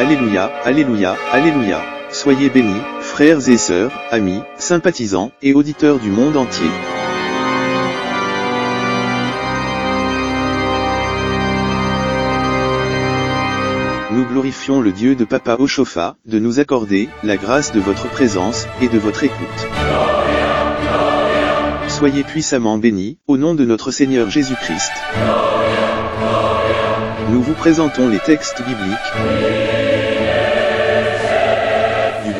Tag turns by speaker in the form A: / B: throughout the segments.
A: Alléluia, Alléluia, Alléluia. Soyez bénis, frères et sœurs, amis, sympathisants et auditeurs du monde entier. Nous glorifions le Dieu de Papa Ochofa, de nous accorder la grâce de votre présence et de votre écoute. Soyez puissamment bénis, au nom de notre Seigneur Jésus-Christ. Nous vous présentons les textes bibliques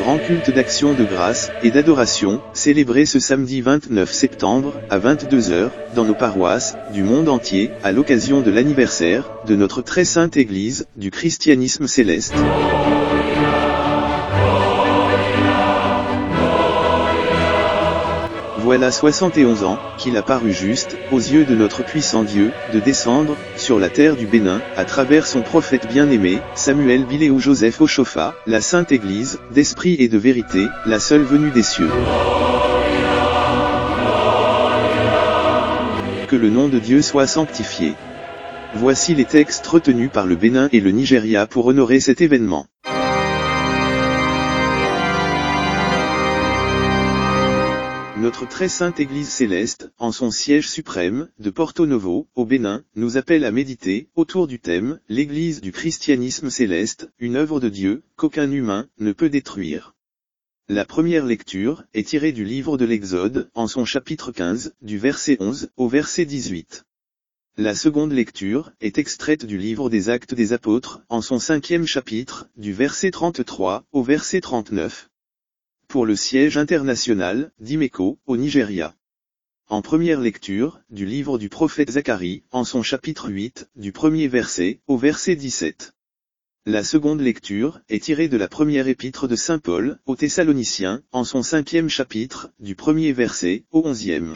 A: grand culte d'action de grâce et d'adoration, célébré ce samedi 29 septembre, à 22h, dans nos paroisses, du monde entier, à l'occasion de l'anniversaire, de notre très sainte Église, du christianisme céleste. Voilà 71 ans, qu'il a paru juste, aux yeux de notre puissant Dieu, de descendre, sur la terre du Bénin, à travers son prophète bien-aimé, Samuel Biléou Joseph Ochofa, la Sainte Église, d'esprit et de vérité, la seule venue des cieux. Que le nom de Dieu soit sanctifié. Voici les textes retenus par le Bénin et le Nigeria pour honorer cet événement. Notre très sainte Église céleste, en son siège suprême, de Porto Novo, au Bénin, nous appelle à méditer, autour du thème, l'Église du christianisme céleste, une œuvre de Dieu, qu'aucun humain, ne peut détruire. La première lecture, est tirée du livre de l'Exode, en son chapitre 15, du verset 11, au verset 18. La seconde lecture, est extraite du livre des Actes des Apôtres, en son cinquième chapitre, du verset 33, au verset 39 pour le siège international, d'Imeko, au Nigeria. En première lecture, du livre du prophète Zacharie, en son chapitre 8, du premier verset, au verset 17. La seconde lecture, est tirée de la première épître de Saint Paul, aux Thessaloniciens, en son cinquième chapitre, du premier verset, au onzième.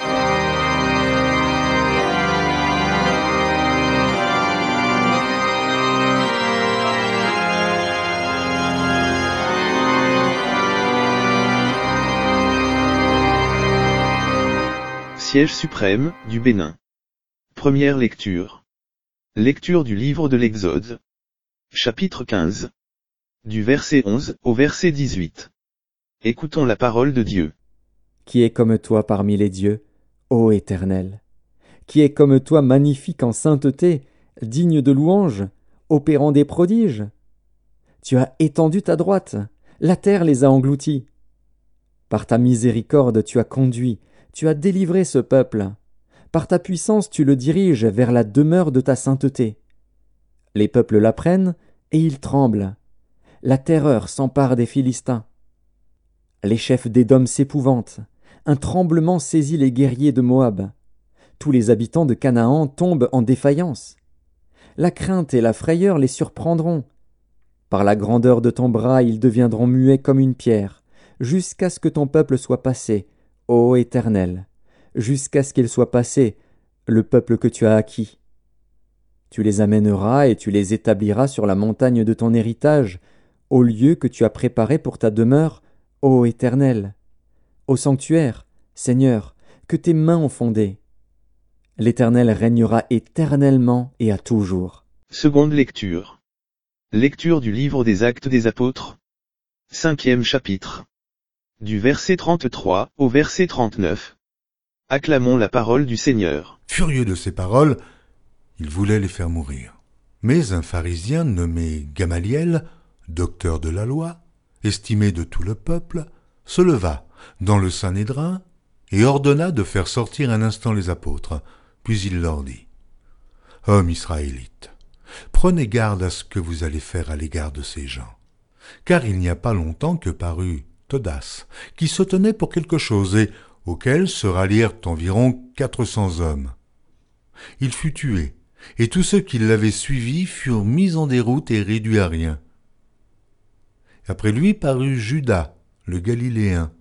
A: Siège suprême, du Bénin. Première lecture. Lecture du livre de l'Exode. Chapitre 15. Du verset 11 au verset 18. Écoutons la parole de Dieu.
B: Qui est comme toi parmi les dieux, ô Éternel? Qui est comme toi magnifique en sainteté, digne de louange, opérant des prodiges? Tu as étendu ta droite, la terre les a engloutis. Par ta miséricorde tu as conduit, tu as délivré ce peuple. Par ta puissance tu le diriges vers la demeure de ta sainteté. Les peuples l'apprennent, et ils tremblent. La terreur s'empare des Philistins. Les chefs d'Édom s'épouvantent. Un tremblement saisit les guerriers de Moab. Tous les habitants de Canaan tombent en défaillance. La crainte et la frayeur les surprendront. Par la grandeur de ton bras, ils deviendront muets comme une pierre, jusqu'à ce que ton peuple soit passé, ô Éternel, jusqu'à ce qu'il soit passé, le peuple que tu as acquis. Tu les amèneras et tu les établiras sur la montagne de ton héritage, au lieu que tu as préparé pour ta demeure, ô Éternel. Au sanctuaire, Seigneur, que tes mains ont fondé. L'Éternel régnera éternellement et à toujours.
A: Seconde lecture. Lecture du livre des Actes des Apôtres. Cinquième chapitre. Du verset 33 au verset 39. Acclamons la parole du Seigneur.
C: Furieux de ces paroles, il voulait les faire mourir. Mais un pharisien nommé Gamaliel, docteur de la loi, estimé de tout le peuple, se leva dans le Sanhédrin et ordonna de faire sortir un instant les apôtres. Puis il leur dit Hommes israélites, prenez garde à ce que vous allez faire à l'égard de ces gens. Car il n'y a pas longtemps que parut Todas, qui se tenait pour quelque chose et auquel se rallièrent environ quatre cents hommes. Il fut tué, et tous ceux qui l'avaient suivi furent mis en déroute et réduits à rien. Après lui parut Judas, le Galiléen,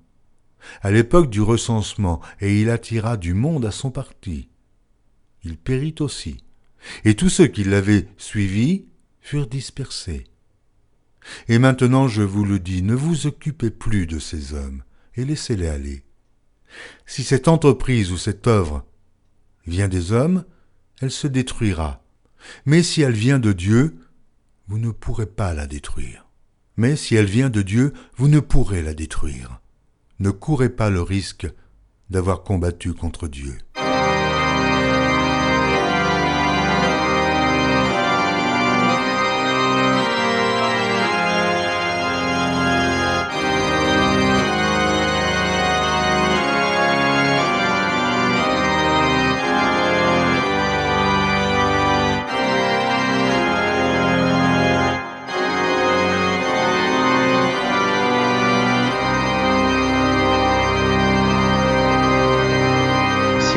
C: à l'époque du recensement, et il attira du monde à son parti. Il périt aussi, et tous ceux qui l'avaient suivi furent dispersés. Et maintenant je vous le dis, ne vous occupez plus de ces hommes, et laissez-les aller. Si cette entreprise ou cette œuvre vient des hommes, elle se détruira. Mais si elle vient de Dieu, vous ne pourrez pas la détruire. Mais si elle vient de Dieu, vous ne pourrez la détruire. Ne courez pas le risque d'avoir combattu contre Dieu.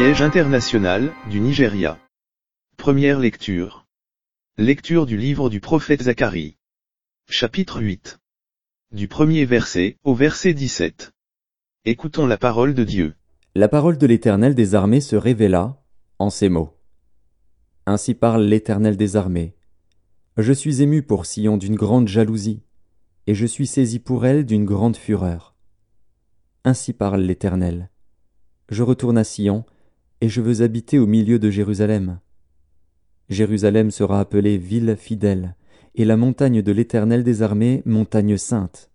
A: International, du Nigeria. Première lecture. Lecture du livre du prophète Zacharie. Chapitre 8. Du premier verset, au verset 17. Écoutons la parole de Dieu.
B: La parole de l'Éternel des armées se révéla, en ces mots. Ainsi parle l'Éternel des armées. Je suis ému pour Sion d'une grande jalousie, et je suis saisi pour elle d'une grande fureur. Ainsi parle l'Éternel. Je retourne à Sion, et je veux habiter au milieu de Jérusalem. Jérusalem sera appelée ville fidèle, et la montagne de l'Éternel des armées montagne sainte.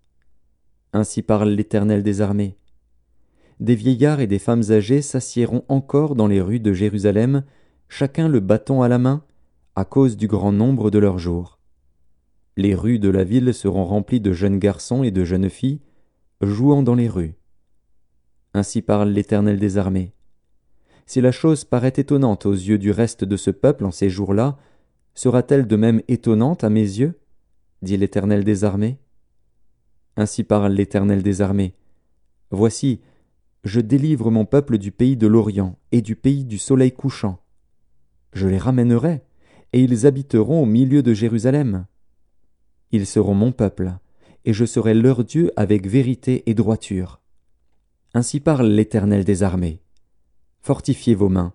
B: Ainsi parle l'Éternel des armées. Des vieillards et des femmes âgées s'assiéront encore dans les rues de Jérusalem, chacun le bâton à la main, à cause du grand nombre de leurs jours. Les rues de la ville seront remplies de jeunes garçons et de jeunes filles, jouant dans les rues. Ainsi parle l'Éternel des armées. Si la chose paraît étonnante aux yeux du reste de ce peuple en ces jours-là, sera-t-elle de même étonnante à mes yeux? dit l'Éternel des armées. Ainsi parle l'Éternel des armées. Voici, je délivre mon peuple du pays de l'Orient et du pays du soleil couchant. Je les ramènerai, et ils habiteront au milieu de Jérusalem. Ils seront mon peuple, et je serai leur Dieu avec vérité et droiture. Ainsi parle l'Éternel des armées. Fortifiez vos mains,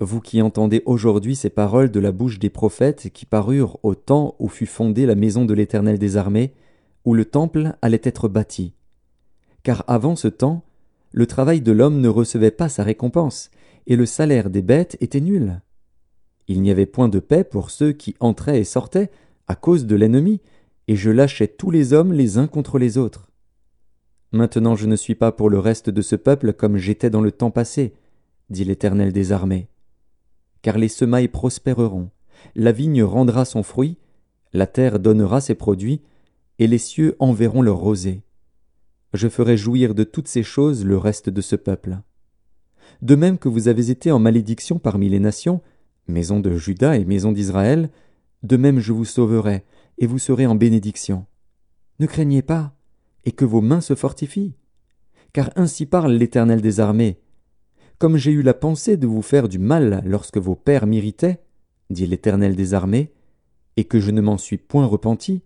B: vous qui entendez aujourd'hui ces paroles de la bouche des prophètes qui parurent au temps où fut fondée la maison de l'Éternel des armées, où le temple allait être bâti. Car avant ce temps, le travail de l'homme ne recevait pas sa récompense, et le salaire des bêtes était nul. Il n'y avait point de paix pour ceux qui entraient et sortaient à cause de l'ennemi, et je lâchais tous les hommes les uns contre les autres. Maintenant je ne suis pas pour le reste de ce peuple comme j'étais dans le temps passé, dit l'Éternel des armées. Car les semailles prospéreront, la vigne rendra son fruit, la terre donnera ses produits, et les cieux enverront leur rosée. Je ferai jouir de toutes ces choses le reste de ce peuple. De même que vous avez été en malédiction parmi les nations, maison de Juda et maison d'Israël, de même je vous sauverai, et vous serez en bénédiction. Ne craignez pas, et que vos mains se fortifient. Car ainsi parle l'Éternel des armées, comme j'ai eu la pensée de vous faire du mal lorsque vos pères m'irritaient, dit l'Éternel des armées, et que je ne m'en suis point repenti,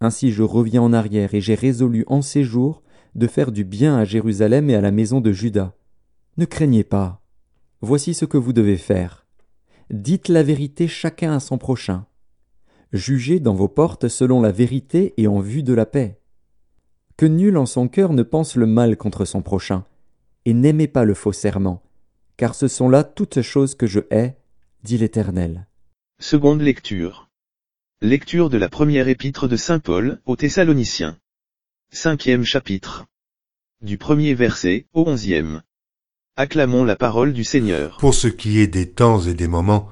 B: ainsi je reviens en arrière et j'ai résolu en ces jours de faire du bien à Jérusalem et à la maison de Juda. Ne craignez pas. Voici ce que vous devez faire. Dites la vérité chacun à son prochain. Jugez dans vos portes selon la vérité et en vue de la paix. Que nul en son cœur ne pense le mal contre son prochain, et n'aimez pas le faux serment, car ce sont là toutes choses que je hais, dit l'Éternel.
A: Seconde lecture. Lecture de la première épître de Saint Paul aux Thessaloniciens. Cinquième chapitre. Du premier verset au onzième. Acclamons la parole du Seigneur.
C: Pour ce qui est des temps et des moments,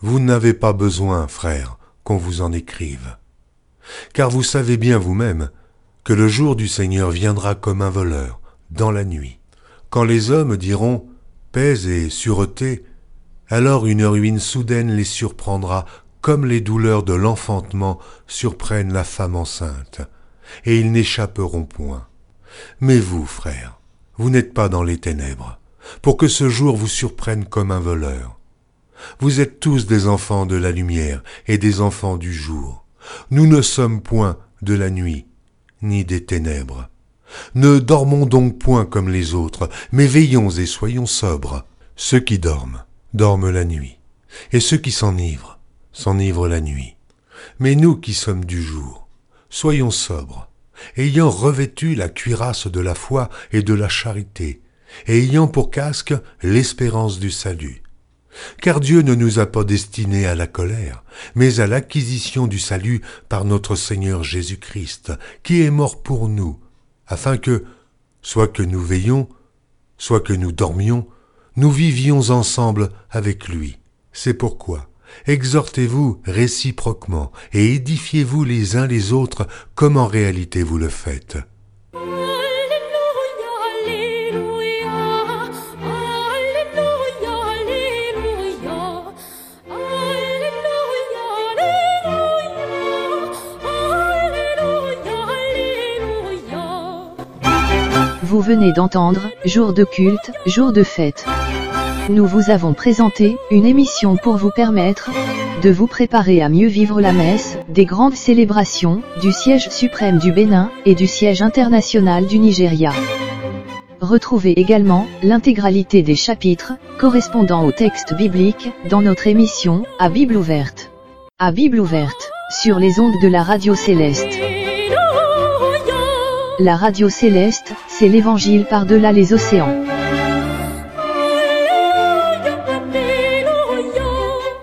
C: vous n'avez pas besoin, frères, qu'on vous en écrive. Car vous savez bien vous-même que le jour du Seigneur viendra comme un voleur, dans la nuit. Quand les hommes diront paix et sûreté, alors une ruine soudaine les surprendra comme les douleurs de l'enfantement surprennent la femme enceinte, et ils n'échapperont point. Mais vous, frères, vous n'êtes pas dans les ténèbres, pour que ce jour vous surprenne comme un voleur. Vous êtes tous des enfants de la lumière et des enfants du jour. Nous ne sommes point de la nuit, ni des ténèbres. Ne dormons donc point comme les autres, mais veillons et soyons sobres. Ceux qui dorment, dorment la nuit, et ceux qui s'enivrent, s'enivrent la nuit. Mais nous qui sommes du jour, soyons sobres, ayant revêtu la cuirasse de la foi et de la charité, et ayant pour casque l'espérance du salut. car Dieu ne nous a pas destinés à la colère, mais à l'acquisition du salut par notre Seigneur Jésus-Christ, qui est mort pour nous, afin que, soit que nous veillions, soit que nous dormions, nous vivions ensemble avec lui. C'est pourquoi, exhortez-vous réciproquement et édifiez-vous les uns les autres comme en réalité vous le faites.
D: Vous venez d'entendre, jour de culte, jour de fête. Nous vous avons présenté, une émission pour vous permettre, de vous préparer à mieux vivre la messe, des grandes célébrations, du siège suprême du Bénin, et du siège international du Nigeria. Retrouvez également, l'intégralité des chapitres, correspondant au texte biblique, dans notre émission, à Bible ouverte. À Bible ouverte, sur les ondes de la radio céleste. La radio céleste, c'est l'évangile par-delà les océans.